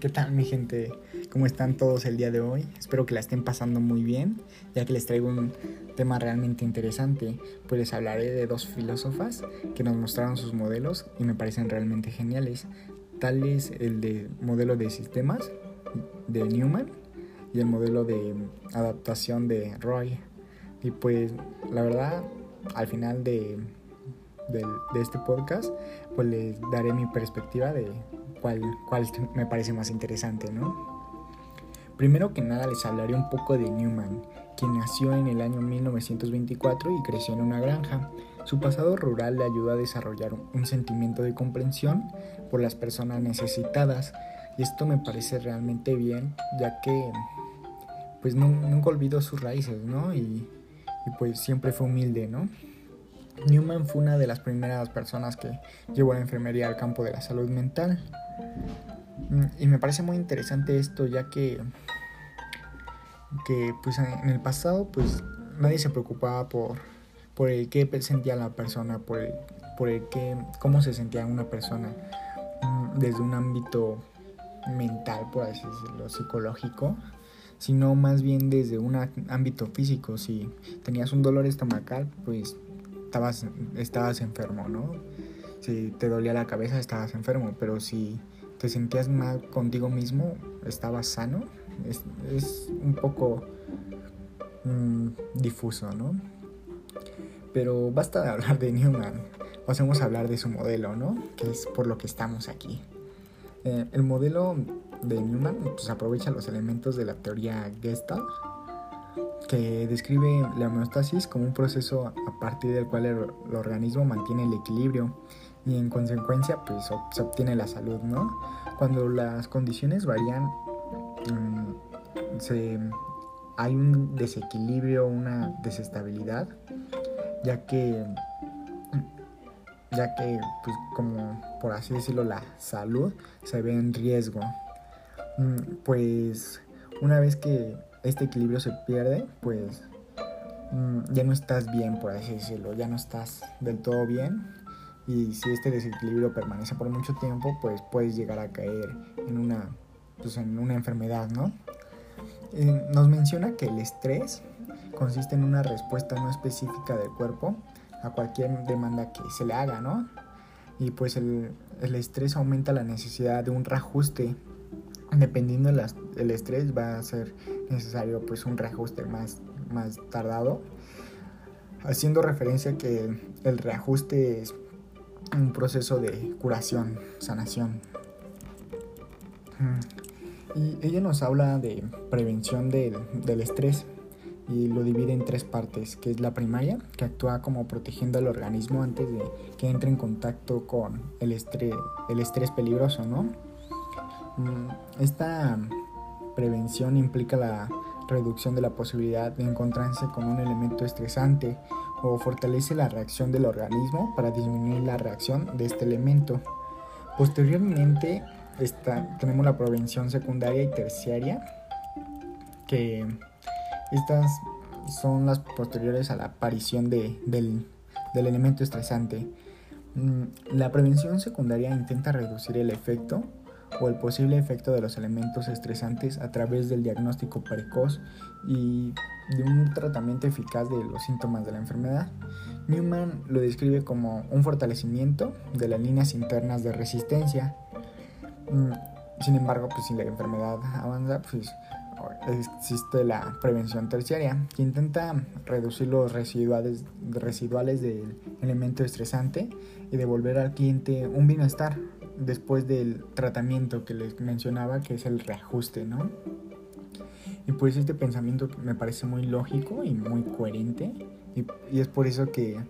¿Qué tal mi gente? ¿Cómo están todos el día de hoy? Espero que la estén pasando muy bien, ya que les traigo un tema realmente interesante, pues les hablaré de dos filósofas que nos mostraron sus modelos y me parecen realmente geniales, tal es el de modelo de sistemas de Newman y el modelo de adaptación de Roy. Y pues la verdad, al final de, de, este podcast, pues les daré mi perspectiva de cuál, cuál me parece más interesante, ¿no? Primero que nada les hablaré un poco de Newman, quien nació en el año 1924 y creció en una granja. Su pasado rural le ayudó a desarrollar un sentimiento de comprensión por las personas necesitadas y esto me parece realmente bien ya que pues nunca olvidó sus raíces, ¿no? Y, y pues siempre fue humilde, ¿no? Newman fue una de las primeras personas que llevó la enfermería al campo de la salud mental. Y me parece muy interesante esto ya que, que pues en el pasado pues nadie se preocupaba por, por el qué sentía la persona, por el, por el qué, cómo se sentía una persona mm, desde un ámbito mental, por así decirlo, psicológico, sino más bien desde un ámbito físico. Si tenías un dolor estomacal, pues estabas, estabas enfermo, ¿no? Si te dolía la cabeza, estabas enfermo, pero si te sentías mal contigo mismo, estabas sano. Es, es un poco mmm, difuso, ¿no? Pero basta de hablar de Newman, pasemos a hablar de su modelo, ¿no? Que es por lo que estamos aquí. Eh, el modelo de Newman pues, aprovecha los elementos de la teoría Gestalt que describe la homeostasis como un proceso a partir del cual el, el organismo mantiene el equilibrio y en consecuencia pues se obtiene la salud, ¿no? Cuando las condiciones varían, mmm, se, hay un desequilibrio, una desestabilidad, ya que, ya que pues como por así decirlo, la salud se ve en riesgo. Pues una vez que este equilibrio se pierde, pues mm, ya no estás bien, por así decirlo, ya no estás del todo bien. Y si este desequilibrio permanece por mucho tiempo, pues puedes llegar a caer en una, pues en una enfermedad, ¿no? Eh, nos menciona que el estrés consiste en una respuesta no específica del cuerpo a cualquier demanda que se le haga, ¿no? Y pues el, el estrés aumenta la necesidad de un reajuste dependiendo del estrés va a ser necesario pues un reajuste más, más tardado haciendo referencia que el reajuste es un proceso de curación, sanación. Y ella nos habla de prevención del, del, estrés y lo divide en tres partes, que es la primaria, que actúa como protegiendo al organismo antes de que entre en contacto con el estrés, el estrés peligroso, ¿no? Mm, esta prevención implica la reducción de la posibilidad de encontrarse con un elemento estresante o fortalece la reacción del organismo para disminuir la reacción de este elemento. Posteriormente está, tenemos la prevención secundaria y terciaria, que estas son las posteriores a la aparición de, del, elemento estresante. Mm, la prevención secundaria intenta reducir el efecto o el posible efecto de los elementos estresantes a través del diagnóstico precoz y de un tratamiento eficaz de los síntomas de la enfermedad. Newman lo describe como un fortalecimiento de las líneas internas de resistencia. Mm, sin embargo, pues si la enfermedad avanza, pues existe la prevención terciaria, que intenta reducir los residuales, residuales del elemento estresante y devolver al cliente un bienestar después del tratamiento que les mencionaba, que es el reajuste, ¿no? Y pues este pensamiento me parece muy lógico y muy coherente, y, es por eso que,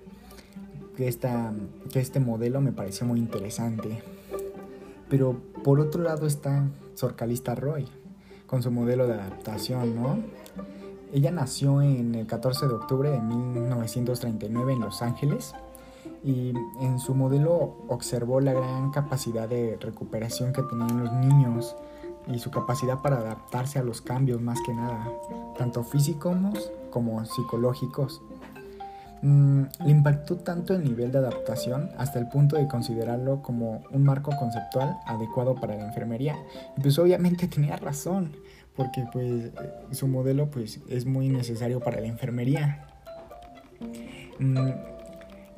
que, esta, que este modelo me parece muy interesante. Pero por otro lado está Sorcalista Roy, con su modelo de adaptación, ¿no? Ella nació en el 14 de octubre de 1939 en Los Ángeles y en su modelo observó la gran capacidad de recuperación que tenían los niños y su capacidad para adaptarse a los cambios más que nada, tanto físicos como psicológicos. Mm, le impactó tanto el nivel de adaptación hasta el punto de considerarlo como un marco conceptual adecuado para la enfermería. Y pues obviamente tenía razón, porque pues su modelo pues es muy necesario para la enfermería. Mm,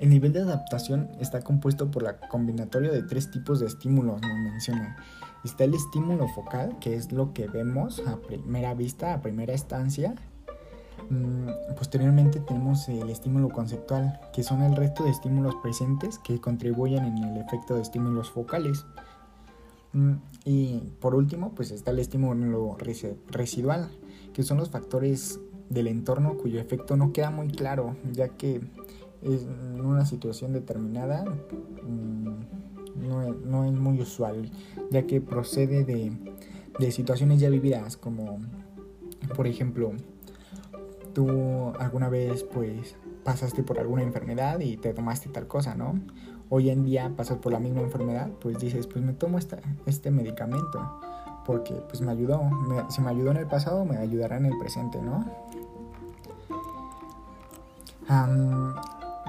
el nivel de adaptación está compuesto por la combinatoria de tres tipos de estímulos, nos menciona. Está el estímulo focal, que es lo que vemos a primera vista, a primera estancia. Mm, posteriormente tenemos el estímulo conceptual, que son el resto de estímulos presentes que contribuyen en el efecto de estímulos focales. Mm, y por último, pues está el estímulo residual, que son los factores del entorno cuyo efecto no queda muy claro, ya que en una situación determinada mm, no, es, muy usual, ya que procede de, de situaciones ya vividas, como por ejemplo, tú alguna vez pues pasaste por alguna enfermedad y te tomaste tal cosa, ¿no? Hoy en día pasas por la misma enfermedad, pues dices, pues me tomo esta, este medicamento porque pues me ayudó, si me ayudó en el pasado, me ayudará en el presente, ¿no?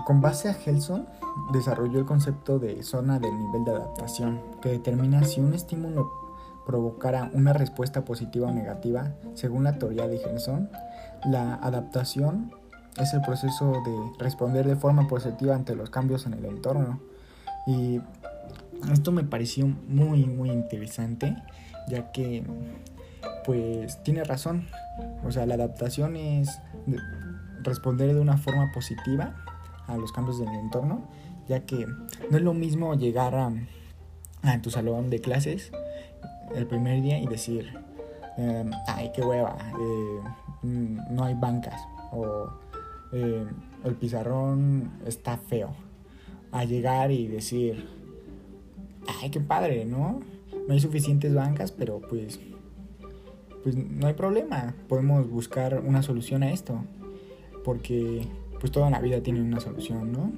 Con base a Gelson, desarrolló el concepto de zona del nivel de adaptación, que determina si un estímulo provocara una respuesta positiva o negativa, según la teoría de Gelson, la adaptación es el proceso de responder de forma positiva ante los cambios en el entorno. Y esto me pareció muy, muy interesante, ya que, pues, tiene razón. O sea, la adaptación es responder de una forma positiva a los cambios del entorno, ya que no es lo mismo llegar a, tu salón de clases el primer día y decir, em, ay, qué hueva, eh, mm, no hay bancas, o eh, el pizarrón está feo, a llegar y decir, ay, qué padre, ¿no? No hay suficientes bancas, pero pues, pues no hay problema, podemos buscar una solución a esto, porque pues toda la vida tiene una solución, ¿no?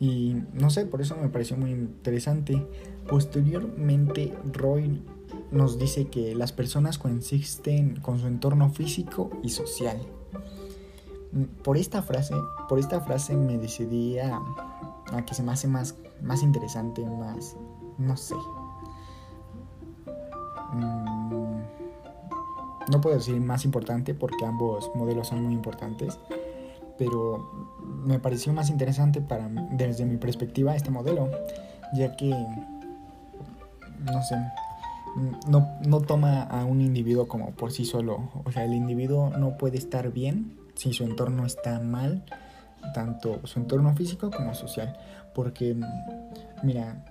Y no sé, por eso me pareció muy interesante. Posteriormente, Roy nos dice que las personas coexisten con su entorno físico y social. Por esta frase, por esta frase me decidí a, que se me hace más, más interesante, más, no sé. Mm, no puedo decir más importante porque ambos modelos son muy importantes, pero me pareció más interesante para desde mi perspectiva este modelo, ya que no sé, no, no toma a un individuo como por sí solo, o sea, el individuo no puede estar bien si su entorno está mal, tanto su entorno físico como social, porque mira,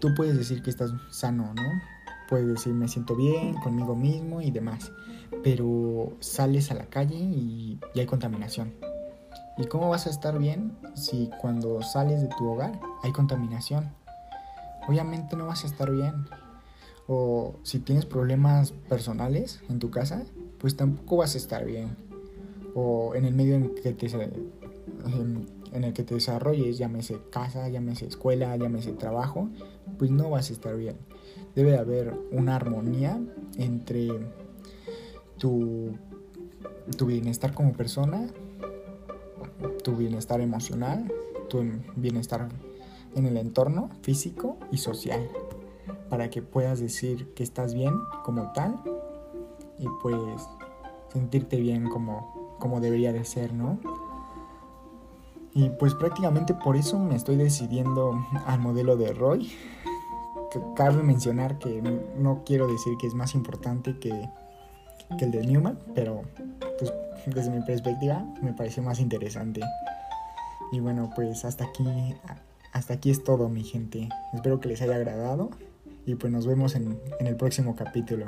tú puedes decir que estás sano, ¿no? Puedes decir me siento bien conmigo mismo y demás, pero sales a la calle y, hay contaminación. ¿Y cómo vas a estar bien si cuando sales de tu hogar hay contaminación? Obviamente no vas a estar bien. O si tienes problemas personales en tu casa, pues tampoco vas a estar bien. O en el medio en, que te, en el que te desarrolles, llámese casa, llámese escuela, llámese trabajo, pues no vas a estar bien debe de haber una armonía entre tu, tu bienestar como persona, tu bienestar emocional, tu bienestar en el entorno físico y social, para que puedas decir que estás bien como tal y pues sentirte bien como, como debería de ser, ¿no? Y pues prácticamente por eso me estoy decidiendo al modelo de Roy, cabe mencionar que no quiero decir que es más importante que, el de Newman, pero pues desde mi perspectiva me parece más interesante. Y bueno, pues hasta aquí, hasta aquí es todo mi gente. Espero que les haya agradado y pues nos vemos en el próximo capítulo.